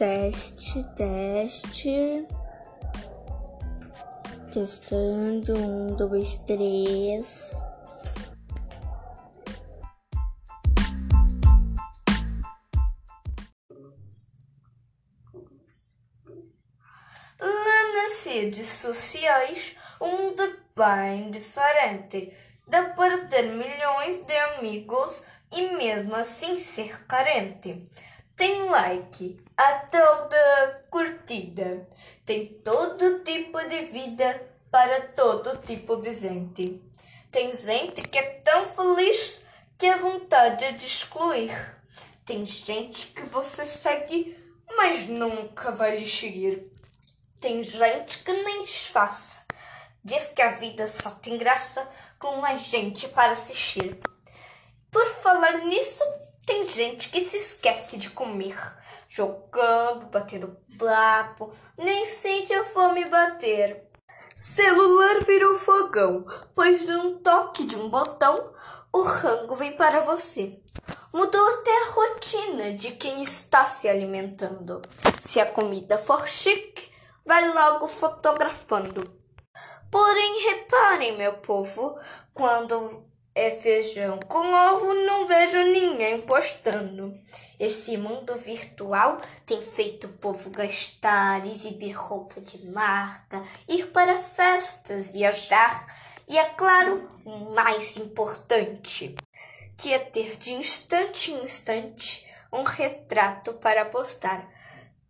Teste, teste. Testando. Um, dois, três. Nas redes sociais, mundo é bem diferente. Dá para ter milhões de amigos e mesmo assim ser carente. Tem like, a tal da curtida. Tem todo tipo de vida para todo tipo de gente. Tem gente que é tão feliz que é vontade de excluir. Tem gente que você segue, mas nunca vai lhe seguir. Tem gente que nem disfarça. Diz que a vida só tem graça com mais gente para assistir. Por falar nisso, tem gente que se esquece de comer, jogando, batendo papo, nem sente a fome bater. Celular virou fogão, pois num toque de um botão, o rango vem para você. Mudou até a rotina de quem está se alimentando. Se a comida for chique, vai logo fotografando. Porém, reparem, meu povo, quando é feijão com ovo, não vejo ninguém postando. Esse mundo virtual tem feito o povo gastar, exibir roupa de marca, ir para festas, viajar e, é claro, o mais importante, que é ter de instante em instante um retrato para postar.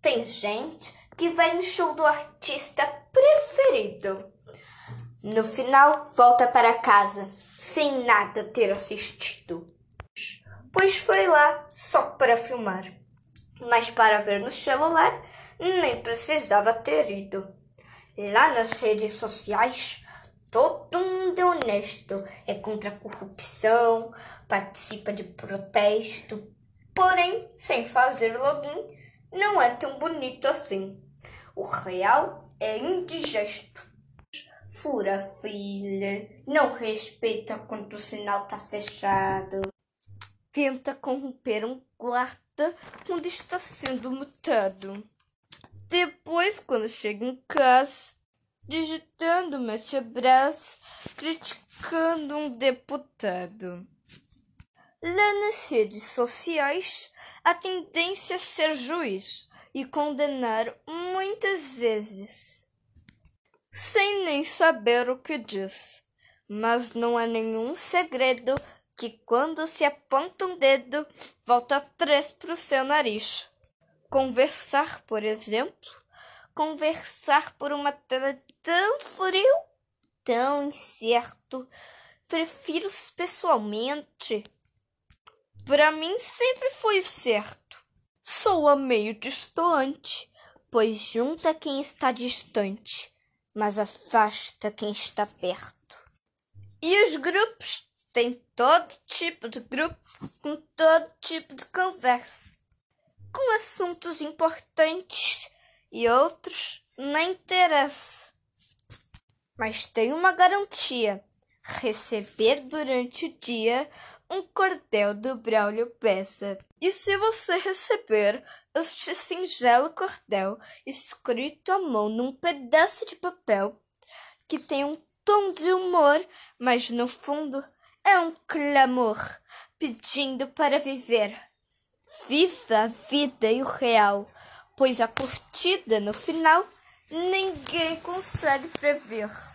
Tem gente que vai no show do artista preferido. No final, volta para casa sem nada ter assistido, pois foi lá só para filmar. Mas para ver no celular, nem precisava ter ido. Lá nas redes sociais, todo mundo é honesto, é contra a corrupção, participa de protesto, porém, sem fazer login, não é tão bonito assim. O real é indigesto fura filha, não respeita quando o sinal tá fechado, tenta corromper um guarda quando está sendo mutado. Depois, quando chega em casa, digitando mete abraço, criticando um deputado. Lá nas redes sociais, a tendência é ser juiz e condenar muitas vezes sem nem saber o que diz. Mas não é nenhum segredo que quando se aponta um dedo, volta três para o seu nariz. Conversar, por exemplo, conversar por uma tela tão frio, tão incerto. Prefiro pessoalmente. Para mim sempre foi certo. Sou a meio distante, pois junta quem está distante mas afasta quem está perto. E os grupos têm todo tipo de grupo com todo tipo de conversa, com assuntos importantes e outros nem interessa. Mas tem uma garantia: receber durante o dia um cordel do Braulio Peça. E se você receber este singelo cordel escrito à mão num pedaço de papel que tem um tom de humor, mas no fundo é um clamor pedindo para viver. Viva a vida e o real, pois a curtida no final ninguém consegue prever.